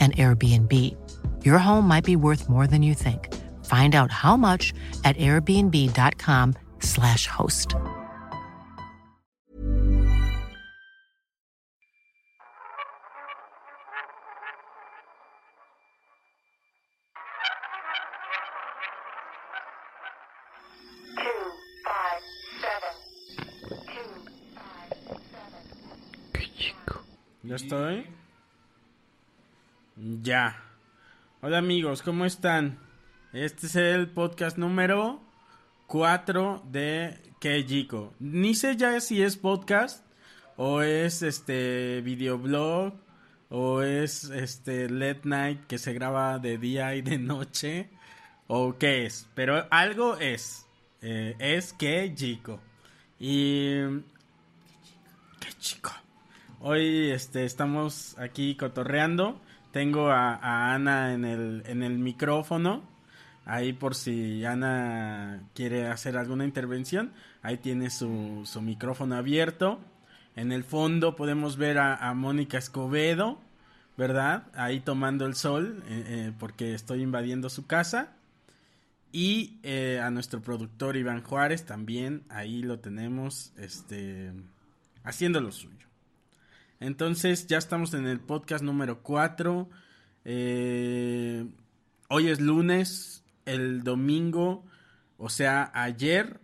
an Airbnb. Your home might be worth more than you think. Find out how much at airbnb.com/slash host. ¿Ya estoy? ¿eh? Ya. Hola amigos, ¿cómo están? Este es el podcast número 4 de Kejiko. Ni sé ya si es podcast o es este videoblog o es este late night que se graba de día y de noche o qué es, pero algo es. Eh, es Kejiko. Y qué chico. Hoy este, estamos aquí cotorreando. Tengo a, Ana en el, en el micrófono. Ahí por si Ana quiere hacer alguna intervención. Ahí tiene su, su micrófono abierto. En el fondo podemos ver a, Mónica Escobedo, ¿verdad? Ahí tomando el sol eh, eh, porque estoy invadiendo su casa. Y eh, a nuestro productor Iván Juárez también, ahí lo tenemos, este, haciendo lo suyo. Entonces ya estamos en el podcast número 4. Eh, hoy es lunes, el domingo, o sea, ayer,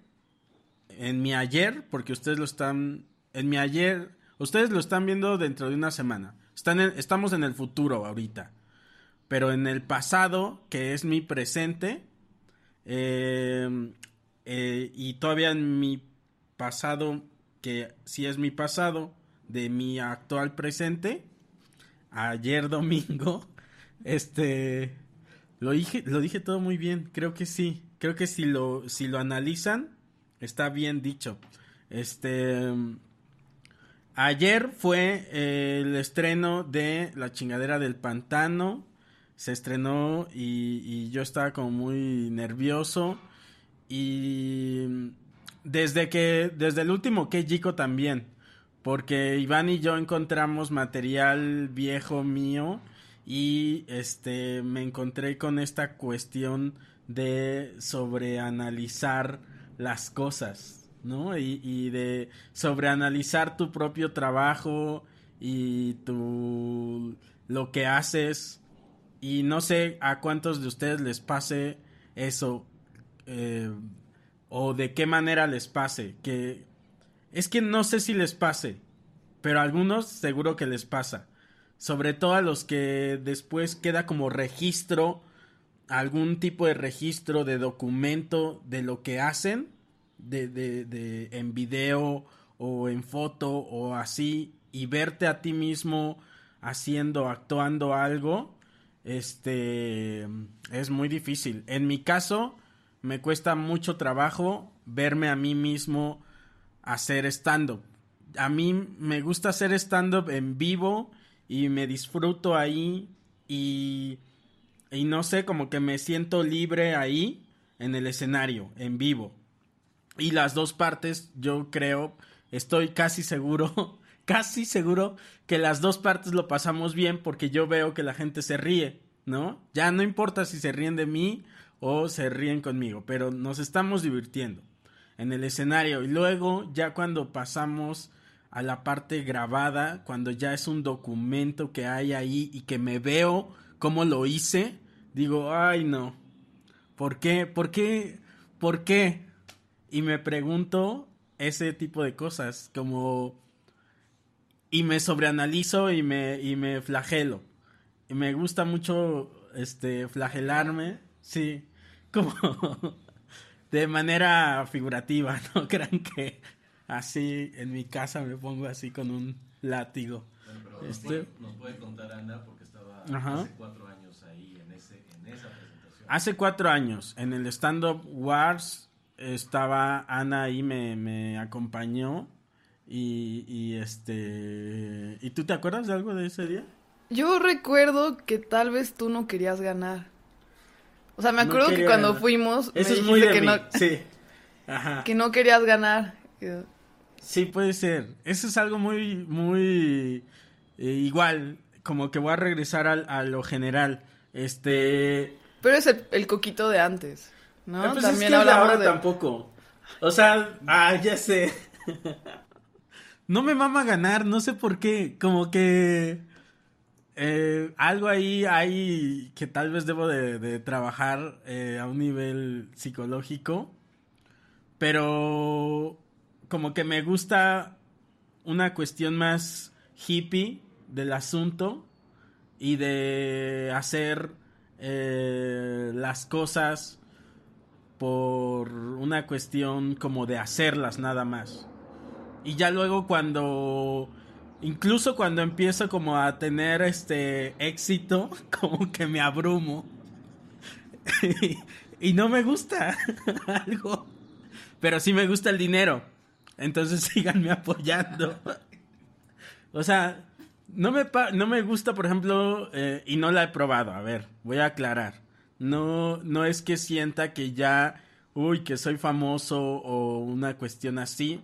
en mi ayer, porque ustedes lo están, en mi ayer, ustedes lo están viendo dentro de una semana. Están estamos en el futuro ahorita. Pero en el pasado, que es mi presente, eh, eh, y todavía en mi pasado, que si es mi pasado, de mi actual presente, ayer domingo, este, lo dije, lo dije todo muy bien, creo que sí, creo que si lo, si lo analizan, está bien dicho. Este, ayer fue el estreno de La chingadera del pantano, se estrenó y, y yo estaba como muy nervioso y desde que, desde el último que Jico también, porque Iván y yo encontramos material viejo mío y este me encontré con esta cuestión de sobreanalizar las cosas, ¿no? Y, de sobreanalizar tu propio trabajo y tu lo que haces y no sé a cuántos de ustedes les pase eso eh, o de qué manera les pase que es que no sé si les pase, pero a algunos seguro que les pasa. Sobre todo a los que después queda como registro, algún tipo de registro de documento de lo que hacen, de, de, de en video o en foto o así, y verte a ti mismo haciendo, actuando algo, este, es muy difícil. En mi caso, me cuesta mucho trabajo verme a mí mismo hacer stand-up. A mí me gusta hacer stand-up en vivo y me disfruto ahí y, y no sé, como que me siento libre ahí en el escenario, en vivo. Y las dos partes, yo creo, estoy casi seguro, casi seguro que las dos partes lo pasamos bien porque yo veo que la gente se ríe, ¿no? Ya no importa si se ríen de mí o se ríen conmigo, pero nos estamos divirtiendo en el escenario. Y luego, ya cuando pasamos a la parte grabada, cuando ya es un documento que hay ahí y que me veo cómo lo hice, digo, ay no, ¿por qué? ¿Por qué? ¿Por qué? Y me pregunto ese tipo de cosas, como... Y me sobreanalizo y me, y me flagelo. Y me gusta mucho, este, flagelarme, sí, como de manera figurativa, no crean que así en mi casa me pongo así con un látigo. este... nos, puede, contar Ana porque estaba hace cuatro años ahí en, ese, en esa presentación. Hace cuatro años, en el Stand Up Wars, estaba Ana ahí, me, me acompañó. Y, y este. ¿Y tú te acuerdas de algo de ese día? Yo recuerdo que tal vez tú no querías ganar. O sea, me acuerdo que cuando fuimos. Eso es muy de que no. Sí. Ajá. Que no querías ganar. Sí, puede ser. Eso es algo muy, muy. Eh, igual. Como que voy a regresar al, a lo general. Este. Pero es el, coquito de antes. ¿no? Ah, pues También es que ahora tampoco. O sea, ah, ya sé. no me mama ganar, no sé por qué. Como que. Eh, algo ahí hay que tal vez debo de, trabajar eh, a un nivel psicológico, pero como que me gusta una cuestión más hippie del asunto y de hacer eh, las cosas por una cuestión como de hacerlas nada más. Y ya luego cuando Incluso cuando empiezo como a tener este éxito, como que me abrumo. y, no me gusta algo. Pero sí me gusta el dinero. Entonces síganme apoyando. o sea, no me, no me gusta, por ejemplo, eh, y no la he probado. A ver, voy a aclarar. No, no es que sienta que ya, uy, que soy famoso o una cuestión así.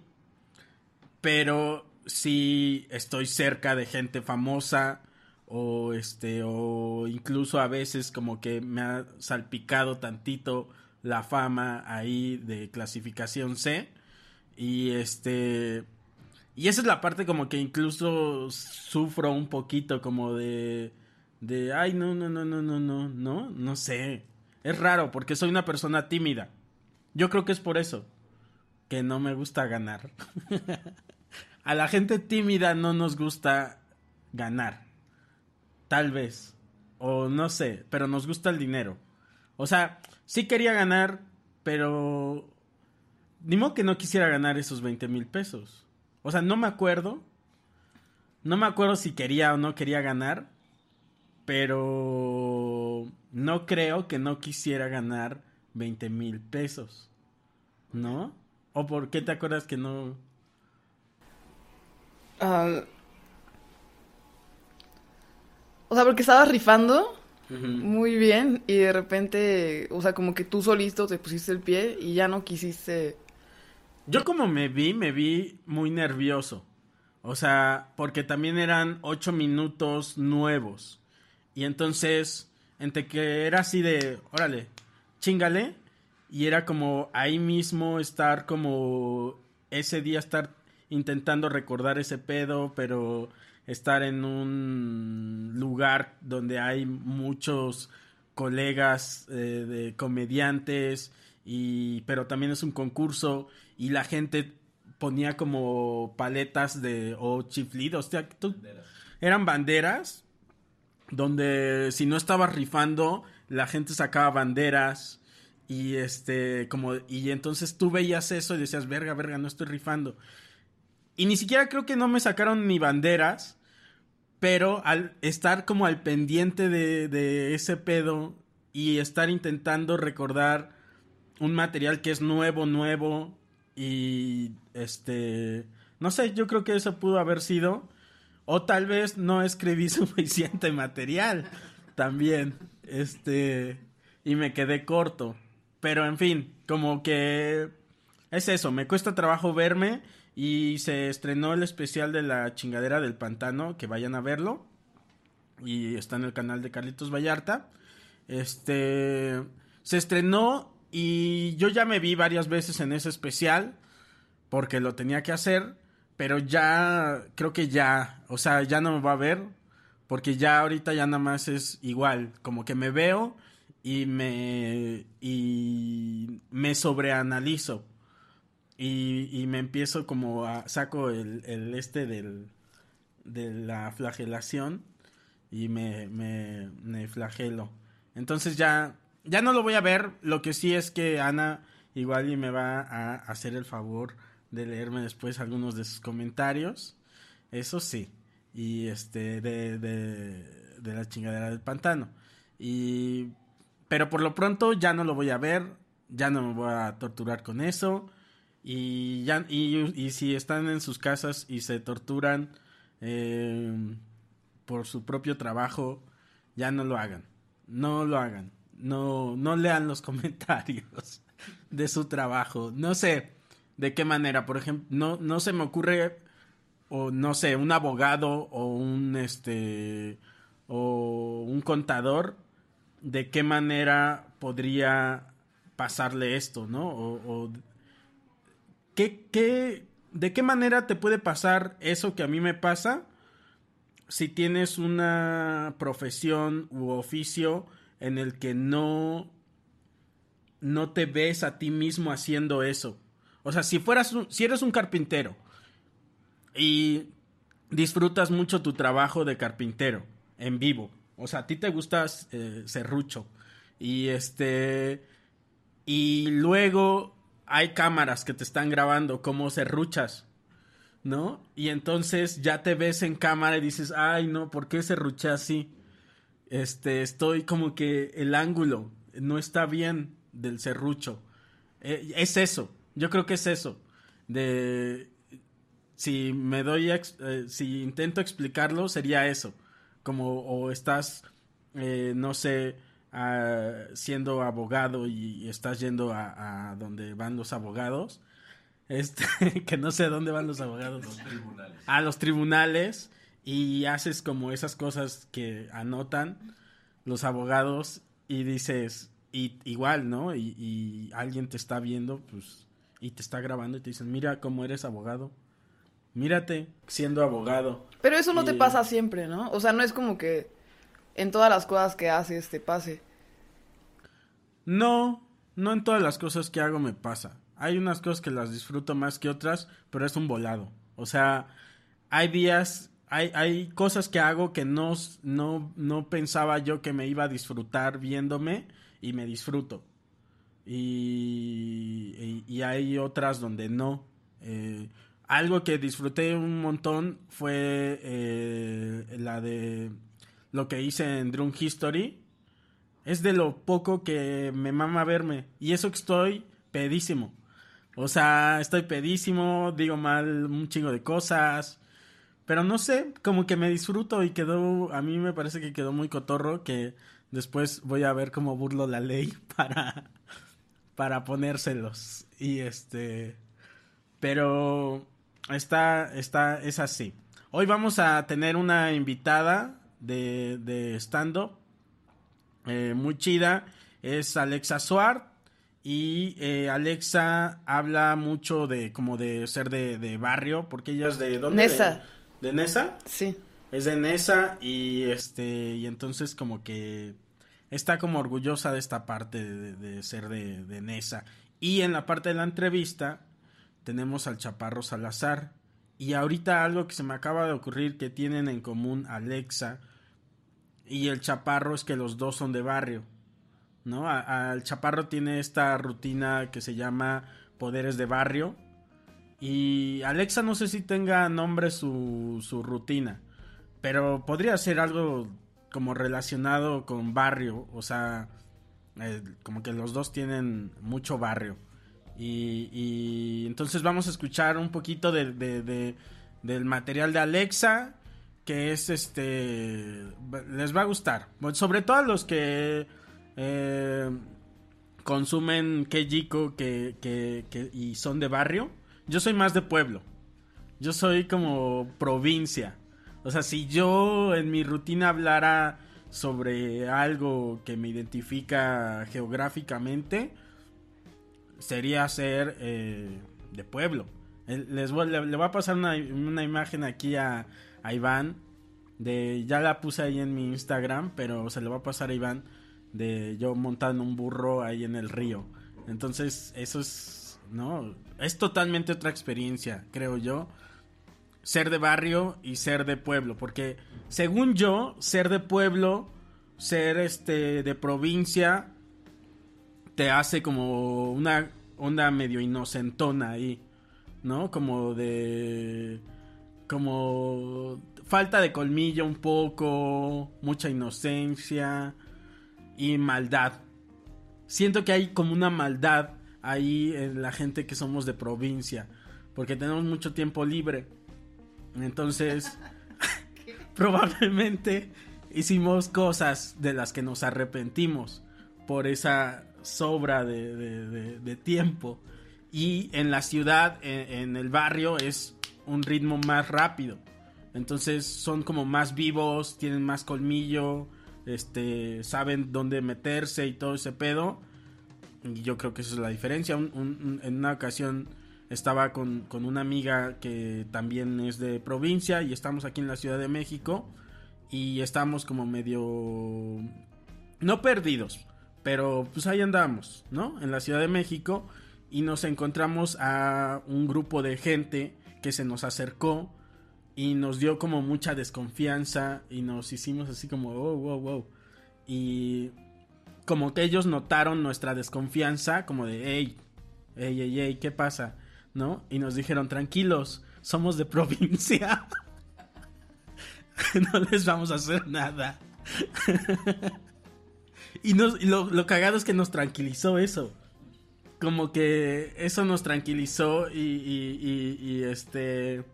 Pero si estoy cerca de gente famosa o este o incluso a veces como que me ha salpicado tantito la fama ahí de clasificación C. Y este y esa es la parte como que incluso sufro un poquito como de de ay no no no no no no no no sé es raro porque soy una persona tímida. Yo creo que es por eso que no me gusta ganar a la gente tímida no nos gusta ganar. Tal vez. O no sé, pero nos gusta el dinero. O sea, sí quería ganar, pero... Ni modo que no quisiera ganar esos 20 mil pesos. O sea, no me acuerdo. No me acuerdo si quería o no quería ganar. Pero... No creo que no quisiera ganar 20 mil pesos. ¿No? ¿O por qué te acuerdas que no Ah, o sea, porque estabas rifando muy bien y de repente, o sea, como que tú solito te pusiste el pie y ya no quisiste... Yo como me vi, me vi muy nervioso. O sea, porque también eran ocho minutos nuevos. Y entonces, entre que era así de, órale, chingale. Y era como ahí mismo estar como ese día estar intentando recordar ese pedo, pero estar en un lugar donde hay muchos colegas eh, de comediantes y pero también es un concurso y la gente ponía como paletas de o chiflidos eran banderas donde si no estabas rifando la gente sacaba banderas y este como y entonces tú veías eso y decías verga verga no estoy rifando y ni siquiera creo que no me sacaron ni banderas. Pero al estar como al pendiente de, ese pedo y estar intentando recordar un material que es nuevo, nuevo y este, no sé, yo creo que eso pudo haber sido o tal vez no escribí suficiente material también, este, y me quedé corto, pero en fin, como que es eso, me cuesta trabajo verme y se estrenó el especial de la chingadera del pantano, que vayan a verlo. Y está en el canal de Carlitos Vallarta. Este se estrenó y yo ya me vi varias veces en ese especial porque lo tenía que hacer, pero ya, creo que ya, o sea, ya no me va a ver, porque ya ahorita ya nada más es igual, como que me veo y me, y me sobreanalizo. Y, y me empiezo como a, saco el, el este del, de la flagelación y me, me, me flagelo. Entonces ya, ya no lo voy a ver. Lo que sí es que Ana igual y me va a hacer el favor de leerme después algunos de sus comentarios. Eso sí. Y este, de, de, de la chingadera del pantano. Y, pero por lo pronto ya no lo voy a ver. Ya no me voy a torturar con eso. Y, ya, y, y si están en sus casas y se torturan eh, por su propio trabajo, ya no lo hagan. No lo hagan. No, no lean los comentarios de su trabajo. No sé de qué manera, por ejemplo, no, no se me ocurre, o no sé, un abogado o un este o un contador, de qué manera podría pasarle esto, ¿no? O, o ¿qué, ¿de qué manera te puede pasar eso que a mí me pasa si tienes una profesión u oficio en el que no no te ves a ti mismo haciendo eso. O sea, si fueras si eres un carpintero y disfrutas mucho tu trabajo de carpintero en vivo, o sea, a ti te gusta eh, serrucho y este y luego hay cámaras que te están grabando cómo serruchas, ¿no? Y entonces ya te ves en cámara y dices, "Ay, no, ¿por qué serruché así?" Este, estoy como que el ángulo no está bien del serrucho. Eh, es eso, yo creo que es eso. De si me doy, eh, si intento explicarlo, sería eso. Como o estás, eh, no sé, siendo abogado y, estás yendo a, donde van los abogados. Este, que no sé dónde van los abogados. A los tribunales. Y haces como esas cosas que anotan los abogados y dices, y igual, ¿no? Y, alguien te está viendo, pues, y te está grabando y te dicen, mira cómo eres abogado. Mírate siendo abogado. Pero eso no te pasa siempre, ¿no? O sea, no es como que en todas las cosas que haces te pase. No, no en todas las cosas que hago me pasa. Hay unas cosas que las disfruto más que otras, pero es un volado. O sea, hay días, hay, hay cosas que hago que no, no, no pensaba yo que me iba a disfrutar viéndome y me disfruto. Y, y, hay otras donde no. Eh, algo que disfruté un montón fue eh, la de lo que hice en Drum History. Es de lo poco que me mama verme. Y eso que estoy pedísimo. O sea, estoy pedísimo, digo mal un chingo de cosas. Pero no sé, como que me disfruto y quedó, a mí me parece que quedó muy cotorro que Después voy a ver cómo burlo la ley para, para ponérselos. Y este. Pero está, está, es así. Hoy vamos a tener una invitada de, de stand-up eh, muy chida. Es Alexa Suart. Y eh, Alexa habla mucho de como de ser de, de barrio, porque ella es de dónde? Nesa. ¿De, ¿De Nesa? Sí. Es de Nesa y este y entonces como que está como orgullosa de esta parte de, ser de, de, Nesa. Y en la parte de la entrevista tenemos al Chaparro Salazar. Y ahorita algo que se me acaba de ocurrir que tienen en común Alexa y el Chaparro es que los dos son de barrio. ¿No? Al Chaparro tiene esta rutina que se llama Poderes de Barrio. Y Alexa no sé si tenga nombre su, su rutina. Pero podría ser algo como relacionado con barrio, o sea, eh, como que los dos tienen mucho barrio. Y, entonces vamos a escuchar un poquito de, del material de Alexa, que es este, les va a gustar, sobre todo a los que eh, consumen Kejiko que, que, que, y son de barrio. Yo soy más de pueblo, yo soy como provincia. O sea, si yo en mi rutina hablara sobre algo que me identifica geográficamente, sería ser eh, de pueblo. Les voy, le, voy a pasar una, imagen aquí a, a, Iván. De, ya la puse ahí en mi Instagram, pero se le va a pasar a Iván de yo montando un burro ahí en el río. Entonces, eso es, ¿no? Es totalmente otra experiencia, creo yo. Ser de barrio y ser de pueblo. Porque, según yo, ser de pueblo, ser este de provincia, te hace como una onda medio inocentona ahí. ¿No? Como de. Como. Falta de colmillo un poco. Mucha inocencia. Y maldad siento que hay como una maldad ahí en la gente que somos de provincia, porque tenemos mucho tiempo libre. Entonces, probablemente hicimos cosas de las que nos arrepentimos por esa sobra de, tiempo. Y en la ciudad, en, en, el barrio, es un ritmo más rápido. Entonces son como más vivos, tienen más colmillo, este, saben dónde meterse y todo ese pedo. Y yo creo que esa es la diferencia. en una ocasión estaba con, una amiga que también es de provincia y estamos aquí en la Ciudad de México y estamos como medio... no perdidos, pero pues ahí andamos, ¿no? En la Ciudad de México y nos encontramos a un grupo de gente que se nos acercó y nos dio como mucha desconfianza y nos hicimos así como, wow, wow, wow. Y como que ellos notaron nuestra desconfianza, como de, hey, hey, hey, hey, ¿qué pasa? ¿No? Y nos dijeron, tranquilos, somos de provincia. no les vamos a hacer nada. y, lo, lo cagado es que nos tranquilizó eso como que eso nos tranquilizó y, y, y este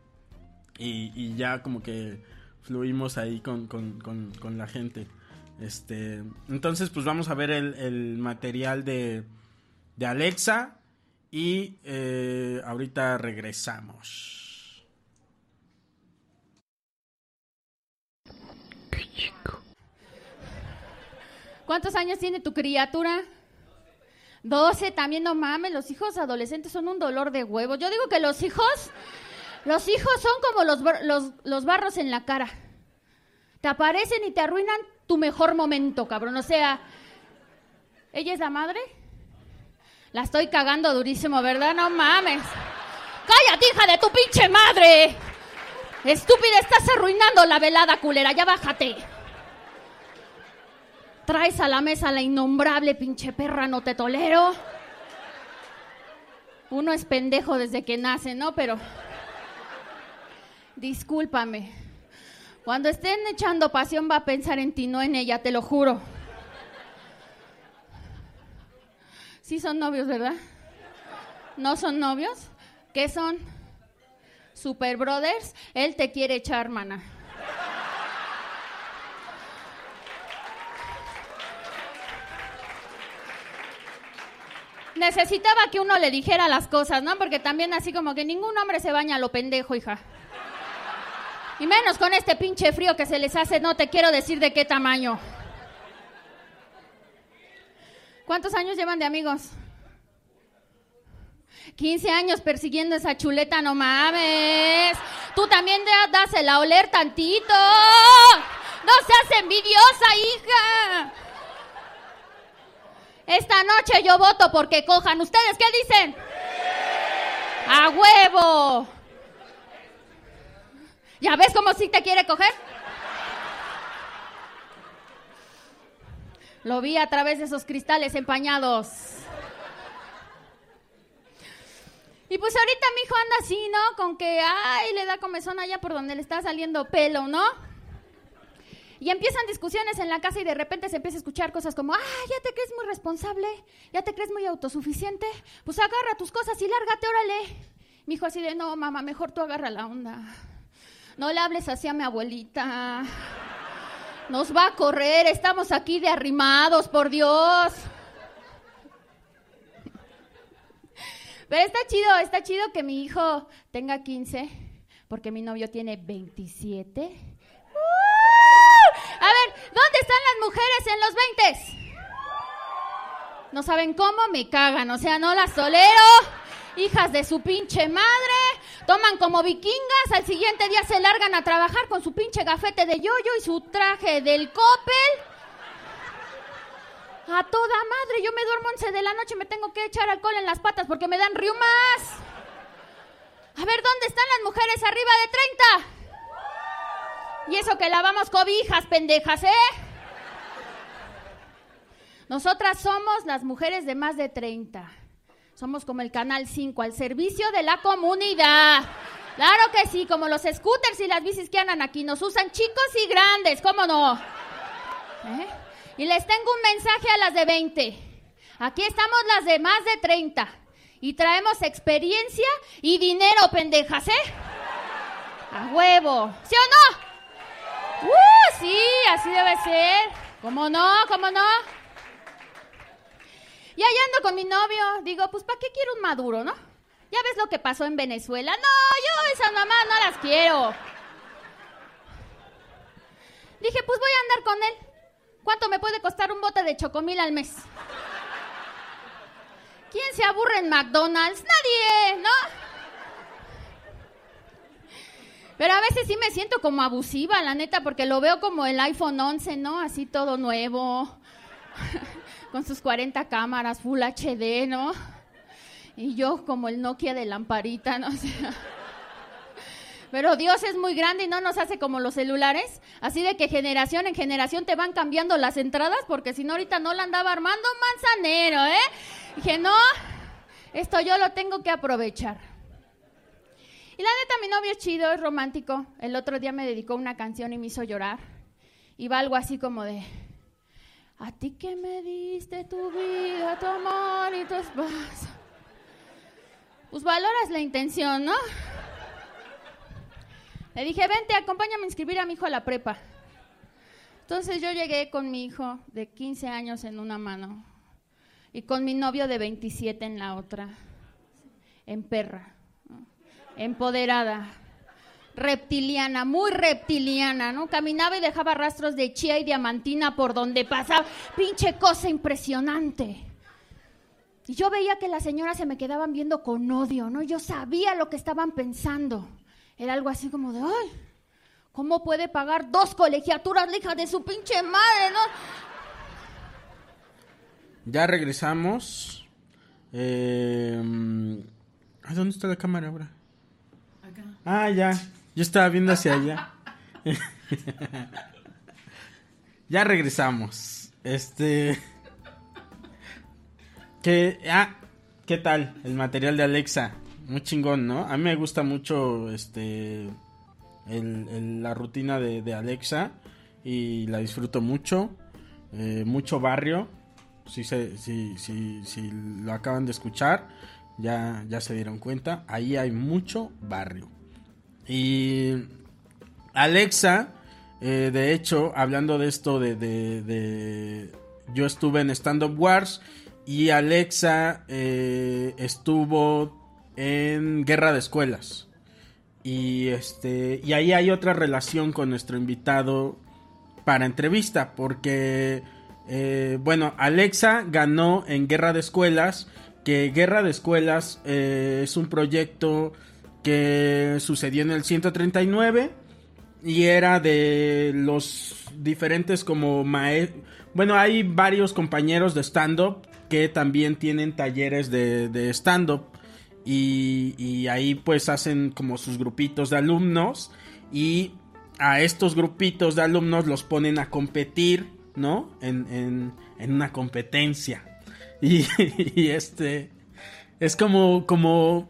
y, ya como que fluimos ahí con, la gente. Este, entonces, pues vamos a ver el, material de, de, Alexa y eh, ahorita regresamos. Qué chico. ¿Cuántos años tiene tu criatura? 12, también no mames, los hijos adolescentes son un dolor de huevo. Yo digo que los hijos los hijos son como los, los, barros en la cara. Te aparecen y te arruinan tu mejor momento, cabrón. O sea, ¿ella es la madre? La estoy cagando durísimo, ¿verdad? No mames. ¡Cállate, hija de tu pinche madre! Estúpida, estás arruinando la velada, culera. Ya bájate. Traes a la mesa la innombrable pinche perra, no te tolero. Uno es pendejo desde que nace, ¿no? Pero discúlpame. Cuando estén echando pasión va a pensar en ti, no en ella, te lo juro. Sí son novios, ¿verdad? ¿No son novios? ¿Qué son? Super Brothers. Él te quiere echar, mana. Necesitaba que uno le dijera las cosas, ¿no? Porque también así como que ningún hombre se baña a lo pendejo, hija. Y menos con este pinche frío que se les hace, no te quiero decir de qué tamaño. ¿Cuántos años llevan de amigos? 15 años persiguiendo esa chuleta, no mames. Tú también das el a oler tantito. No seas envidiosa, hija. Esta noche yo voto porque cojan. ¿Ustedes qué dicen? A huevo. ¿Ya ves cómo sí te quiere coger? Lo vi a través de esos cristales empañados. Y pues ahorita mi hijo anda así, ¿no? Con que, ay, le da comezón allá por donde le está saliendo pelo, ¿no? Y empiezan discusiones en la casa y de repente se empieza a escuchar cosas como, ah, ya te crees muy responsable, ya te crees muy autosuficiente, pues agarra tus cosas y lárgate, órale. Mi hijo así de, no, mamá, mejor tú agarra la onda. No le hables así a mi abuelita. Nos va a correr, estamos aquí de arrimados, por Dios. Pero está chido, está chido que mi hijo tenga 15, porque mi novio tiene 27. A ver, ¿dónde están las mujeres en los 20? No saben cómo me cagan, o sea, no las tolero. Hijas de su pinche madre, Toman como vikingas, al siguiente día se largan a trabajar con su pinche gafete de yoyo y su traje del Coppel. A toda madre, yo me duermo 11 de la noche y me tengo que echar alcohol en las patas porque me dan riumas. A ver, ¿dónde están las mujeres arriba de 30? Y eso que lavamos cobijas, pendejas, ¿eh? Nosotras somos las mujeres de más de 30. Somos como el Canal 5, al servicio de la comunidad. Claro que sí, como los scooters y las bicis que andan aquí. Nos usan chicos y grandes, ¿cómo no? ¿Eh? Y les tengo un mensaje a las de 20. Aquí estamos las de más de 30. Y traemos experiencia y dinero, pendejas, ¿eh? A huevo. ¿Sí o no? ¡Uh! Sí, así debe ser. ¿Cómo no? ¿Cómo no? Y allá ando con mi novio. Digo, pues ¿para qué quiero un maduro, no? Ya ves lo que pasó en Venezuela. No, yo esas mamás no las quiero. Dije, pues voy a andar con él. ¿Cuánto me puede costar un bote de chocomil al mes? ¿Quién se aburre en McDonald's? Nadie, ¿no? Pero a veces sí me siento como abusiva, la neta, porque lo veo como el iPhone 11, ¿no? Así todo nuevo, con sus 40 cámaras, Full HD, ¿no? Y yo como el Nokia de lamparita, no sé. Pero Dios es muy grande y no nos hace como los celulares. Así de que generación en generación te van cambiando las entradas, porque si no ahorita no la andaba armando manzanero, ¿eh? Dije, no, esto yo lo tengo que aprovechar. Y la neta, mi novio es chido, es romántico. El otro día me dedicó una canción y me hizo llorar. Y va algo así como de, a ti que me diste tu vida, tu amor y tu esposa. Pues valoras la intención, ¿no? Le dije, vente, acompáñame a inscribir a mi hijo a la prepa. Entonces yo llegué con mi hijo de 15 años en una mano y con mi novio de 27 en la otra, en perra, empoderada, reptiliana, muy reptiliana, ¿no? Caminaba y dejaba rastros de chía y diamantina por donde pasaba. Pinche cosa impresionante. Y yo veía que las señoras se me quedaban viendo con odio, ¿no? Yo sabía lo que estaban pensando. Era algo así como de, ay, ¿cómo puede pagar dos colegiaturas la hija de su pinche madre, no? Ya regresamos. Eh, ¿Dónde está la cámara ahora? Ah, ya. Yo estaba viendo hacia allá. ya regresamos. Este. ¿Qué, ah, ¿Qué tal el material de Alexa? muy chingón, ¿no? A mí me gusta mucho este la rutina de, Alexa y la disfruto mucho. Eh, mucho barrio. Si, se, si, si, si, lo acaban de escuchar, ya, ya se dieron cuenta. Ahí hay mucho barrio. Y Alexa, eh, de hecho, hablando de esto de, de, Yo estuve en Stand Up Wars y Alexa eh, estuvo en Guerra de Escuelas. Y este. Y ahí hay otra relación con nuestro invitado para entrevista. Porque. Eh, bueno, Alexa ganó en Guerra de Escuelas. Que Guerra de Escuelas eh, es un proyecto que sucedió en el 139. Y era de los diferentes como maestros. Bueno, hay varios compañeros de stand-up que también tienen talleres de, de stand-up. Y, ahí pues hacen como sus grupitos de alumnos y a estos grupitos de alumnos los ponen a competir, ¿no? En, una competencia. Y, este es como, como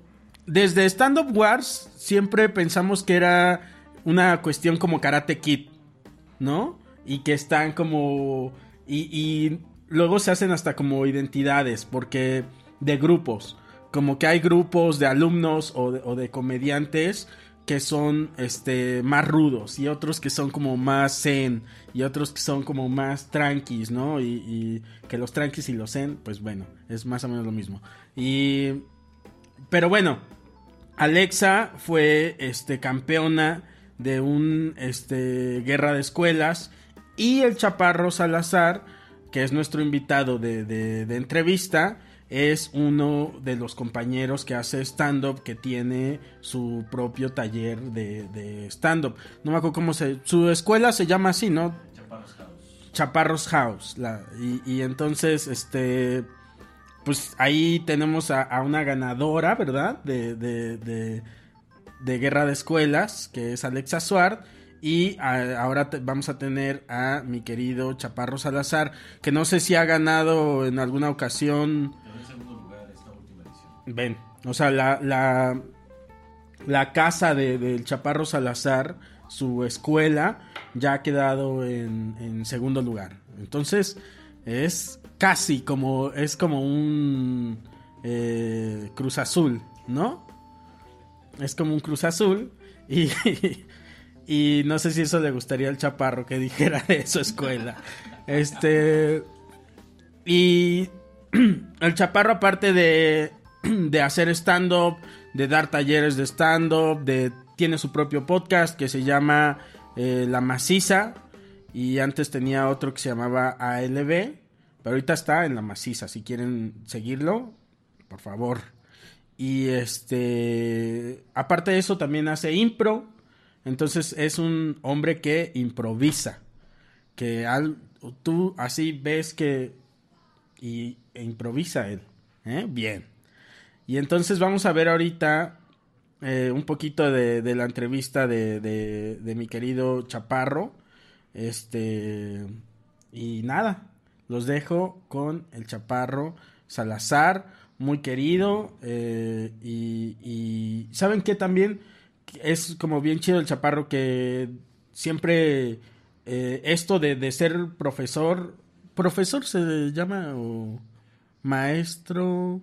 desde Stand Up Wars siempre pensamos que era una cuestión como Karate Kid, ¿no? Y que están como... Y, y luego se hacen hasta como identidades, porque de grupos como que hay grupos de alumnos o de, comediantes que son este más rudos y otros que son como más zen y otros que son como más tranquis, ¿no? Y, que los tranquis y los zen, pues bueno, es más o menos lo mismo. Y pero bueno, Alexa fue este campeona de un este guerra de escuelas y el Chaparro Salazar, que es nuestro invitado de, de entrevista, es uno de los compañeros que hace stand-up, que tiene su propio taller de, stand-up. No me acuerdo cómo se... Su escuela se llama así, ¿no? Chaparros House. Chaparros House. y, entonces, este... Pues ahí tenemos a, una ganadora, ¿verdad? De, de, de, de, Guerra de Escuelas, que es Alexa Suárez y ahora vamos a tener a mi querido Chaparro Salazar, que no sé si ha ganado en alguna ocasión. Ven, o sea, la, la, la casa del de, Chaparro Salazar, su escuela, ya ha quedado en, segundo lugar. Entonces, es casi como, es como un eh, Cruz Azul, ¿no? Es como un Cruz Azul y, Y no sé si eso le gustaría al chaparro que dijera de su escuela. Este. Y el chaparro, aparte de, de hacer stand-up, de dar talleres de stand-up, de, tiene su propio podcast que se llama eh, La Maciza. Y antes tenía otro que se llamaba ALB. Ahorita está en La Maciza. Si quieren seguirlo, por favor. Y este. Aparte de eso, también hace impro entonces es un hombre que improvisa, que al, tú así ves que y, e improvisa él. ¿eh? Bien. Y entonces vamos a ver ahorita eh, un poquito de, la entrevista de, de, mi querido Chaparro. Este. Y nada, los dejo con el Chaparro Salazar, muy querido. Eh, y, y, ¿saben qué también? es como bien chido el chaparro que siempre eh, esto de, ser profesor, profesor se llama o maestro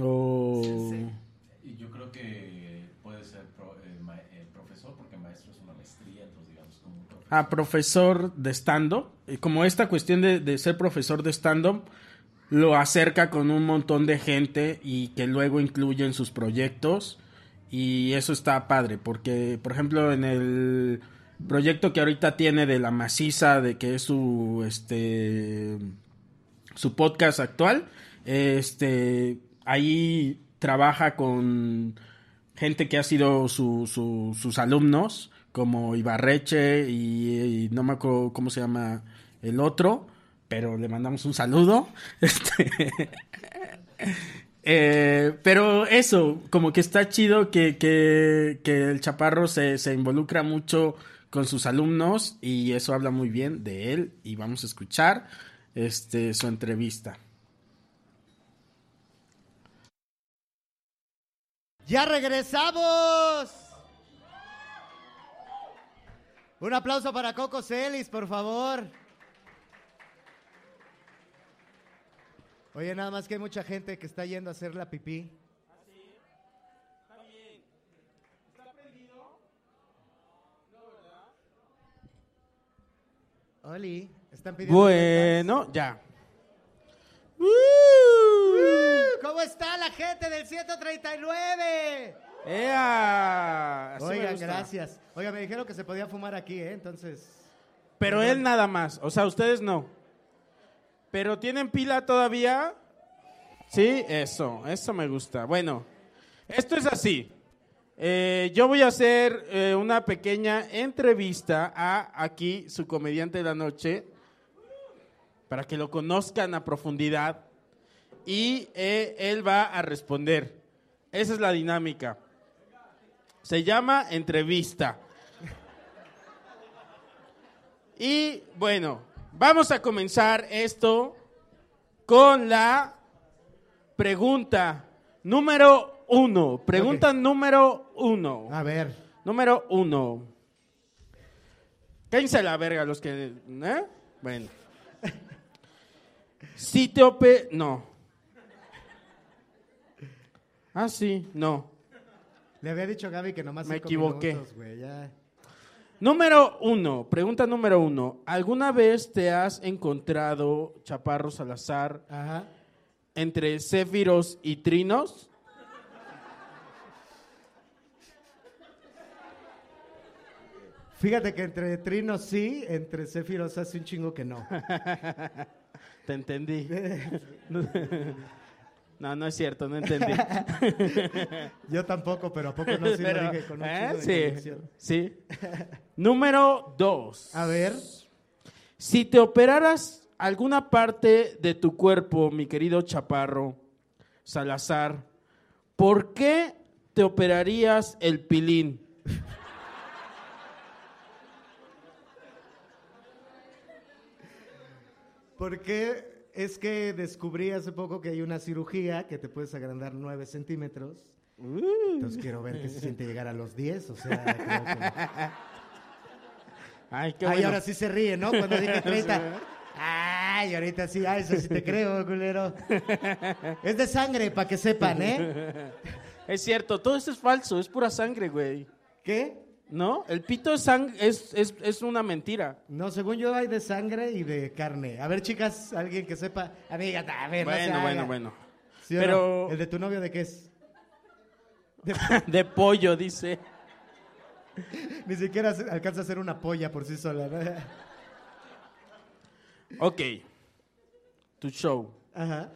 o... Y Yo creo que puede ser eh, eh, profesor porque maestro es una maestría, entonces digamos como un profesor. Ah, profesor de stand-up. Como esta cuestión de, de ser profesor de stand-up lo acerca con un montón de gente y que luego incluye en sus proyectos y eso está padre, porque, por ejemplo, en el proyecto que ahorita tiene de la maciza, de que es su, este, su podcast actual, este, ahí trabaja con gente que ha sido su, sus alumnos, como Ibarreche y, no me acuerdo cómo se llama el otro, pero le mandamos un saludo. Este, eh, pero eso, como que está chido que, el chaparro se, involucra mucho con sus alumnos y eso habla muy bien de él y vamos a escuchar este, su entrevista. Ya regresamos. Un aplauso para Coco Celis, por favor. Oye, nada más que hay mucha gente que está yendo a hacer la pipí. Oli, están pidiendo. Bueno, ya. ¿Cómo está la gente del 139? ¡Ea! Oiga, gracias. Oiga, me dijeron que se podía fumar aquí, ¿eh? Entonces. Pero él nada más, o sea, ustedes no. ¿Pero tienen pila todavía? Sí, eso, eso me gusta. Bueno, esto es así. Eh, yo voy a hacer eh, una pequeña entrevista a aquí, su comediante de la noche, para que lo conozcan a profundidad. Y eh, él va a responder. Esa es la dinámica. Se llama entrevista. Y bueno, Vamos a comenzar esto con la pregunta número uno. Pregunta número uno. A ver. Número uno. Cállense la verga los que... ¿eh? Bueno. Si te ope... No. Ah, sí, no. Le había dicho a Gaby que nomás Me equivoqué. Número uno, pregunta número uno. ¿Alguna vez te has encontrado, Chaparro Salazar, entre céfiros y trinos? Fíjate que entre trinos sí, entre céfiros hace un chingo que no. Te entendí. No, no es cierto, no entendí. Yo tampoco, pero ¿a poco no sí Pero, lo dije con un ¿eh? chingo de Sí, sí. Número dos. A ver, Si te operaras alguna parte de tu cuerpo, mi querido Chaparro Salazar, ¿por qué te operarías el pilín? porque es que descubrí hace poco que hay una cirugía que te puedes agrandar 9 centímetros. Entonces quiero ver qué se siente llegar a los 10, o sea, que... Ay, qué Ay, bueno. ahora sí se ríe, ¿no? Cuando dije 30. Ay, ahorita sí, ay, eso sí te creo, culero. Es de sangre, para que sepan, ¿eh? Es cierto, todo esto es falso, es pura sangre, güey. ¿Qué? ¿No? El pito es, sang- es, es, es una mentira. No, según yo hay de sangre y de carne. A ver, chicas, alguien que sepa. Amiga, a ver, no se Bueno, haga. bueno, bueno. ¿Sí o Pero- no? ¿El de tu novio de qué es? De pollo, dice. Ni siquiera alcanza a hacer una polla por sí sola, ¿no? Ok. Tu show. Ajá.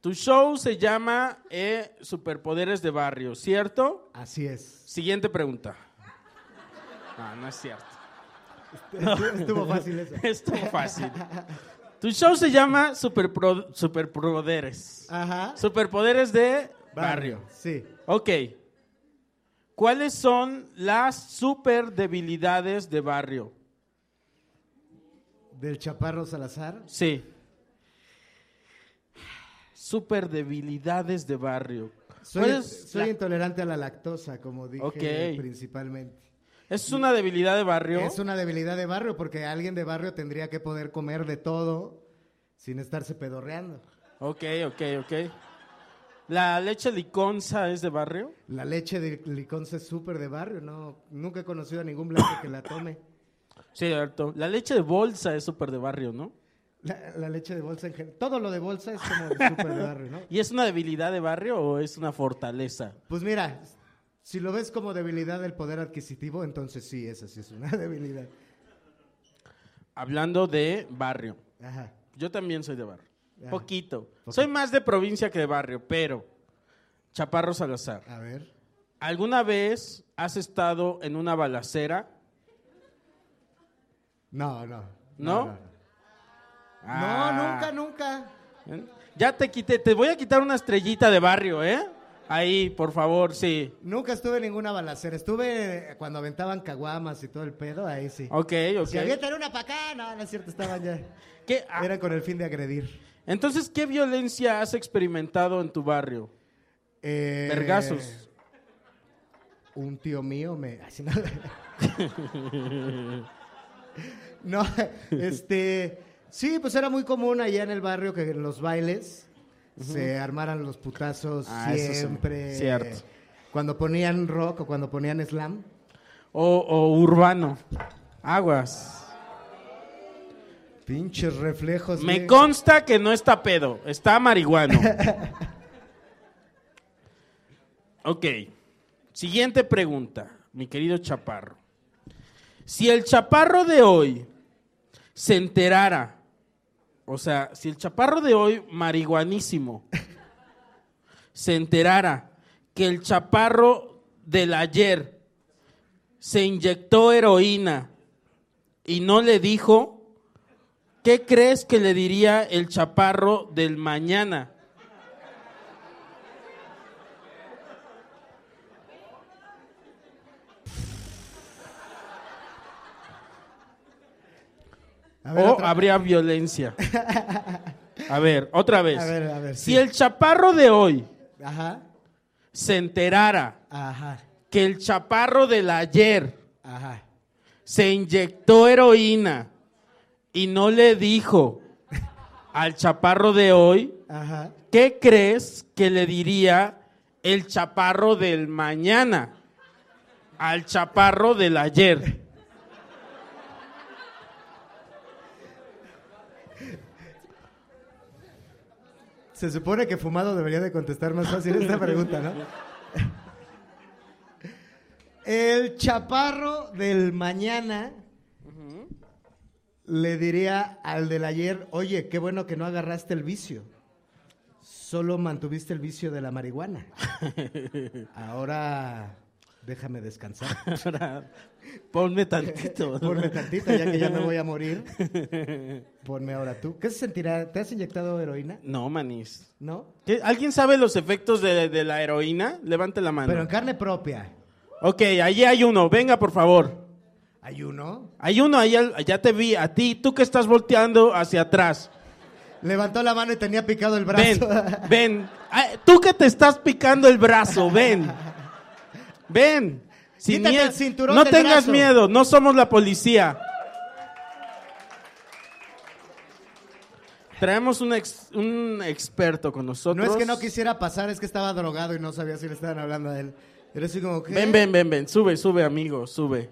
Tu show se llama eh, Superpoderes de Barrio, ¿cierto? Así es. Siguiente pregunta. No, no es cierto. Estuvo, estuvo fácil eso. Estuvo fácil. Tu show se llama Superpro- Superpoderes. Ajá. Superpoderes de barrio. Sí. Ok. ¿Cuáles son las super debilidades de barrio? Del Chaparro Salazar. Sí. Super debilidades de barrio. Soy, ¿Cuál es soy la- intolerante a la lactosa, como dije Ok. principalmente. ¿Es una debilidad de barrio? Es una debilidad de barrio porque alguien de barrio tendría que poder comer de todo sin estarse pedorreando. Ok, ok, ok. ¿La leche liconza es de barrio? La leche de liconza es súper de barrio, no, nunca he conocido a ningún blanco que la tome. Sí, cierto. La leche de bolsa es súper de barrio, ¿no? La, la leche de bolsa en general, todo lo de bolsa es como de súper de barrio, ¿no? ¿Y es una debilidad de barrio o es una fortaleza? Pues mira, si lo ves como debilidad del poder adquisitivo, entonces sí, esa sí es una debilidad. Hablando de barrio. Ajá. Yo también soy de barrio. Ajá. Poquito. Poquito. Soy más de provincia que de barrio, pero... Chaparro Salazar. A ver. ¿Alguna vez has estado en una balacera? No, no. ¿No? No, no, Ah. nunca, nunca. Ya te quité, te voy a quitar una estrellita de barrio, ¿eh? Ahí, por favor, sí. Nunca estuve en ninguna balacera. Estuve cuando aventaban caguamas y todo el pedo, ahí sí. Ok, ok. Si avientan una para acá, no, no es cierto, estaban ya. ¿Qué? Ah, Era con el fin de agredir. Entonces, ¿qué violencia has experimentado en tu barrio? Eh, Vergazos. Un tío mío me. así no. no, este. Sí, pues era muy común allá en el barrio que en los bailes se armaran los putazos Ah, sí, siempre. cierto. Cuando ponían rock o cuando ponían slam. O, o urbano. Aguas. Pinches reflejos. Me güey. consta que no está pedo, está marihuano. ok. Siguiente pregunta, mi querido Chaparro. Si el Chaparro de hoy se enterara, o sea, si el Chaparro de hoy, marihuanísimo, se enterara que el Chaparro del ayer se inyectó heroína y no le dijo, ¿Qué crees que le diría el chaparro del mañana? A ver, o otra- habría violencia. A ver, otra vez. A ver, a ver, si sí. el chaparro de hoy Ajá, se enterara ajá, que el chaparro del ayer ajá. se inyectó heroína y no le dijo al chaparro de hoy. ¿qué crees que le diría el chaparro del mañana al chaparro del ayer? Se supone que fumado debería de contestar más fácil esta pregunta, ¿no? El chaparro del mañana Le diría al del ayer, oye, qué bueno que no agarraste el vicio. Solo mantuviste el vicio de la marihuana. Ahora déjame descansar. Ponme tantito. Ponme tantito, ya que ya me voy a morir. Ponme ahora tú. ¿Qué se sentirá? ¿Te has inyectado heroína? No, manis. ¿No? ¿Qué? ¿Alguien sabe los efectos de, de la heroína? Levante la mano. Pero en carne propia. Ok, allí hay uno. Venga, por favor. ¿Hay uno? Hay uno, ahí ya te vi. A ti, tú que estás volteando hacia atrás. Levantó la mano y tenía picado el Ven, brazo. ven. Ay, Tú que te estás picando el brazo, ven. Ven. Sin miedo. el cinturón No del tengas brazo. miedo, no somos la policía. Traemos un, ex- un experto con nosotros. No es que no quisiera pasar, es que estaba drogado y no sabía si le estaban hablando a él. Era así como que... Ven, ven, ven, ven. Sube, sube, amigo, sube.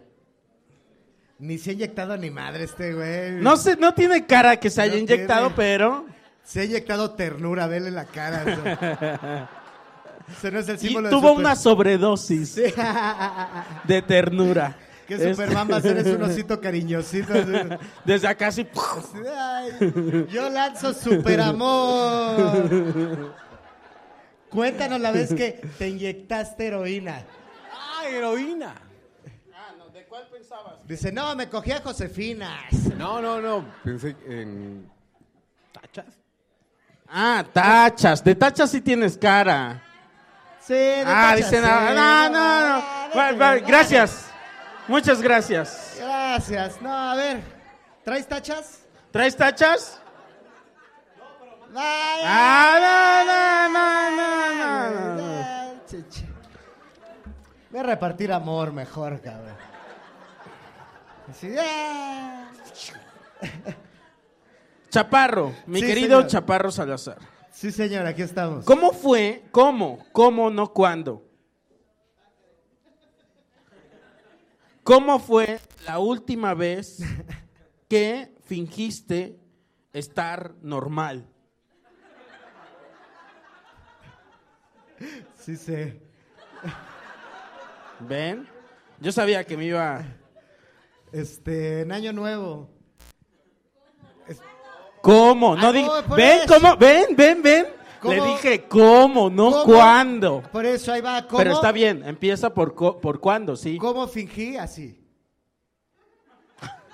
Ni se ha inyectado ni madre este güey. No sé, no tiene cara que se haya inyectado, tiene. pero. Se ha inyectado ternura, vele la cara. o sea. Ese no es el Y tuvo Super- una sobredosis Sí. de ternura. que Superman va a ser es un osito cariñosito. Desde acá sí. Ay, yo lanzo superamor. Cuéntanos la vez que te inyectaste heroína. ¡Ah, heroína! ¿De cuál pensabas? Dice, no, me cogí a Josefina. No, no, no. Pensé en. ¿Tachas? Ah, tachas. De tachas sí tienes cara. Sí, de Ah, tachas, dice no, sí, no, no, no. Ah, vete. Gracias. Muchas gracias. Gracias. No, a ver. ¿Traes tachas? ¿Traes tachas? Ay, Ah, no, no, no, no, no, no. Voy a repartir amor mejor, cabrón. Así, ah. Chaparro, mi Sí, querido señor. Chaparro Salazar. Sí, señor, aquí estamos. ¿Cómo fue? ¿Cómo? ¿Cómo? No cuándo. ¿Cómo fue la última vez que fingiste estar normal? Sí, sí. ¿Ven? Yo sabía que me iba... Este, en Año Nuevo. ¿Cómo? No Ah, por ¿Ven? ¿Cómo? ¿Ven? ¿Ven? ¿Ven? ¿Cómo? Le dije ¿cómo? No ¿Cómo? cuándo. Por eso ahí va. ¿Cómo, Pero está bien, empieza por, co- por cuándo, sí. ¿Cómo fingí? Así.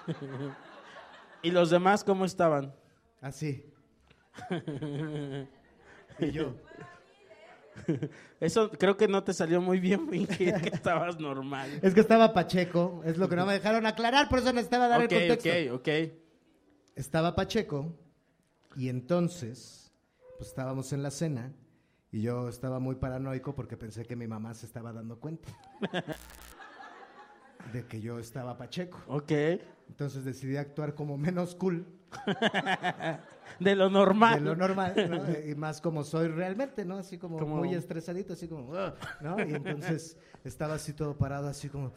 ¿Y los demás cómo estaban? Así. y yo. Eso creo que no te salió muy bien fingir que estabas normal. Es que estaba Pacheco, es lo que no me dejaron aclarar, por eso necesitaba dar Ok, el contexto. ok, ok. Estaba Pacheco y entonces, pues estábamos en la cena y yo estaba muy paranoico porque pensé que mi mamá se estaba dando cuenta de que yo estaba Pacheco. Ok. Entonces decidí actuar como menos cool De lo normal. de lo normal, ¿no? Y más como soy realmente, ¿no? Así como, Como- muy estresadito, así como, ¿no? Y entonces estaba así todo parado, así como...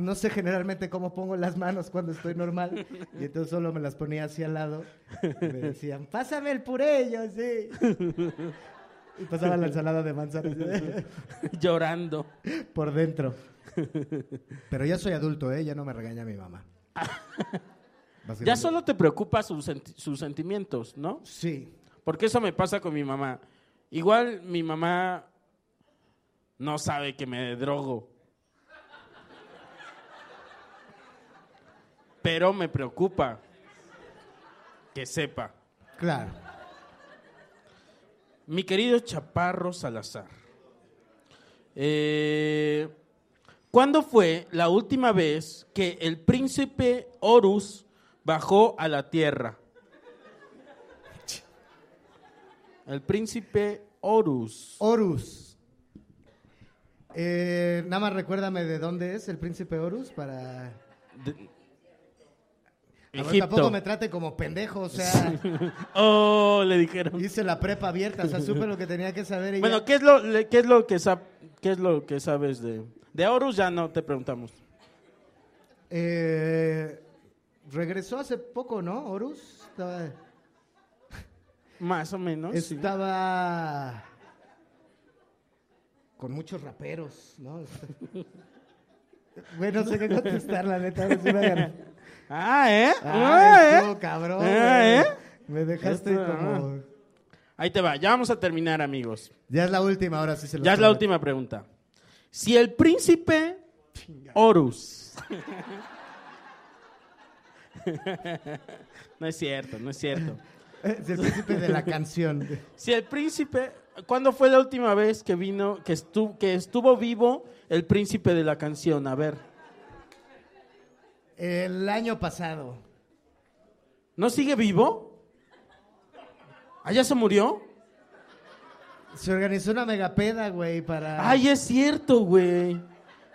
No sé generalmente cómo pongo las manos cuando estoy normal. Y entonces solo me las ponía así al lado. Y me decían, pásame el puré, yo así. Y pasaba la ensalada de manzanas Llorando. por dentro. Pero ya soy adulto, ¿eh? Ya no me regaña mi mamá. Ya solo te preocupa sus, senti- sus sentimientos, ¿no? Sí. Porque eso me pasa con mi mamá. Igual mi mamá no sabe que me drogo. Pero me preocupa que sepa. Claro. Mi querido Chaparro Salazar, eh, ¿cuándo fue la última vez que el príncipe Horus bajó a la tierra? El príncipe Horus. Horus. Eh, nada más recuérdame de dónde es el príncipe Horus para... de- A ver, Egipto. tampoco me trate como pendejo, o sea, Oh, le dijeron. hice la prepa abierta, o sea, supe lo que tenía que saber y Bueno, ya. ¿qué es lo, le- qué es lo que sab- qué es lo que sabes de de Horus? Ya no te preguntamos. Eh, regresó hace poco, ¿no? Horus estaba, Más o menos. sí. estaba con muchos raperos, ¿no? Está- Güey, no sé qué contestar, la neta. Ah, ¿eh? Ah, ¿eh? cabrón, Ah. ¿eh? Me dejaste Esto, como... Ahí te va, ya vamos a terminar, amigos. Ya es la última, ahora sí se lo Ya es la última pregunta. Si el príncipe Horus. no es cierto, no es cierto. Es el príncipe de la canción. Si el príncipe, ¿cuándo fue la última vez que vino, que estuvo, que estuvo vivo el príncipe de la canción? A ver, El año pasado. ¿no sigue vivo? ¿Ah, ya se murió? Se organizó una megapeda, güey, para... Ay, es cierto, güey.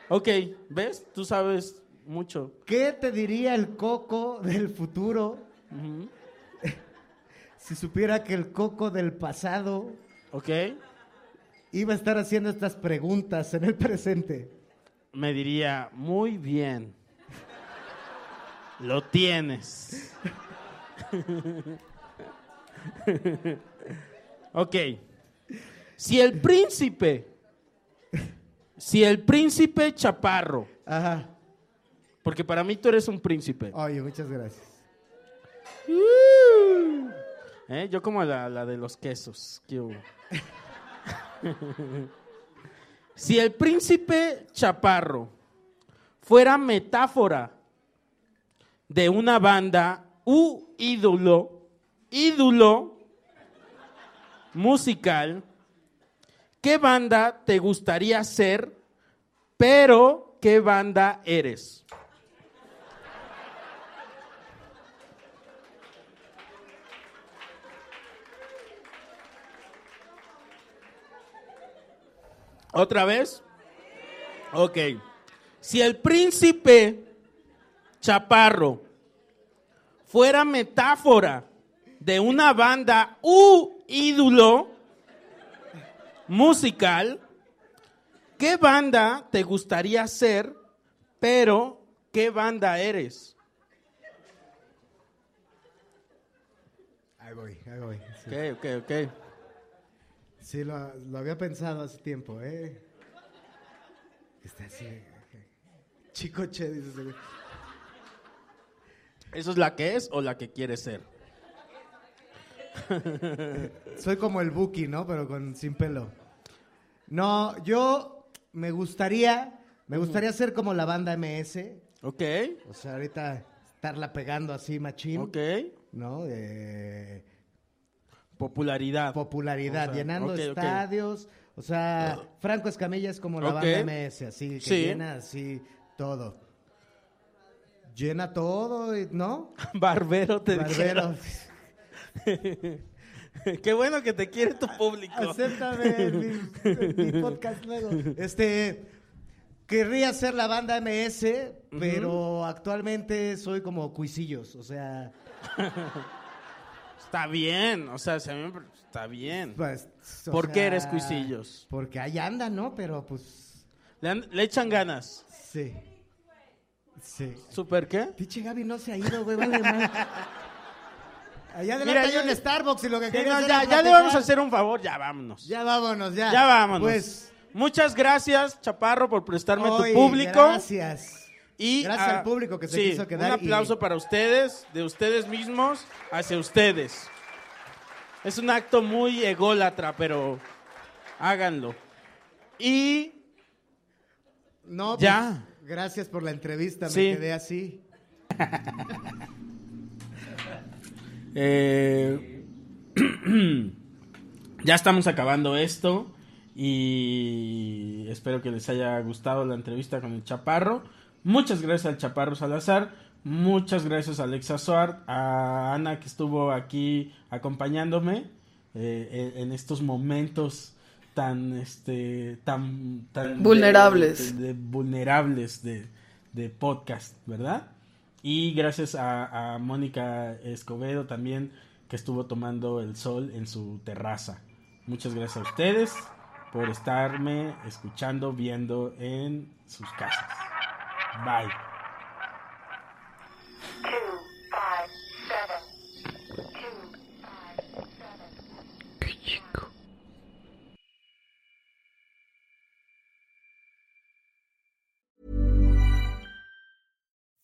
Ok, ¿ves? Tú sabes mucho. ¿Qué te diría el coco del futuro si supiera que el coco del pasado Ok, iba a estar haciendo estas preguntas en el presente? me diría, muy bien. Lo tienes. ok. Si el príncipe, si el príncipe chaparro, Ajá. porque para mí tú eres un príncipe. Oye, muchas gracias. ¿Eh? Yo como la, la de los quesos. ¿Qué hubo? si el príncipe chaparro fuera metáfora de una banda u ídolo, ídolo musical, ¿qué banda te gustaría ser, pero qué banda eres? ¿Otra vez? Ok. Si el príncipe chaparro fuera metáfora de una banda u ídolo musical, ¿qué banda te gustaría ser, pero qué banda eres? Ahí voy, ahí voy. Sí, Ok, ok, ok. Sí, lo, lo había pensado hace tiempo, ¿eh? Está así. Chico che, dice. ¿Eso es la que es o la que quieres ser? Soy como el Buki, ¿no? Pero con sin pelo. No, yo me gustaría, me gustaría ser como la banda MS. Ok, O sea, ahorita estarla pegando así, machín. ok. ¿No? De Popularidad. popularidad, O sea, llenando estadios. O sea, Franco Escamilla es como la banda MS, así, que Sí. llena así todo. Llena todo, ¿no? Barbero te Barbero. Qué bueno que te quiere tu público. Acéptame mi, podcast luego. Este, querría ser la banda MS, pero actualmente soy como Cuisillos, o sea, Está bien, o sea, se me- está bien. pues... ¿Por sea, qué eres Cuisillos? Porque ahí anda, ¿no? Pero pues, Le, han- le echan ganas. sí. Sí. ¿Super qué? Pinche Gaby no se ha ido, güey, vale. Allá adelante Mira, hay yo- un Starbucks y lo que no, hacer ya, ya le vamos a hacer un favor, ya vámonos. Ya, Ya vámonos, ya. vámonos. Pues, Muchas gracias, Chaparro, por prestarme tu público. Gracias. Y Gracias ah, al público que se sí, quiso quedar Un aplauso y- para ustedes, de ustedes mismos hacia ustedes. Es un acto muy ególatra, pero háganlo. Y No, pues, Ya. Gracias por la entrevista, Sí. me quedé así. Eh, ya estamos acabando esto y espero que les haya gustado la entrevista con el Chaparro. Muchas gracias al Chaparro Salazar, muchas gracias a Alexa Suart, a Ana que estuvo aquí acompañándome eh, en estos momentos tan este tan tan Vulnerables. de- de vulnerables de, de podcast, ¿verdad? Y gracias a, a Mónica Escobedo también, que estuvo tomando el sol en su terraza. Muchas gracias a ustedes por estarme escuchando, viendo en sus casas. Bye.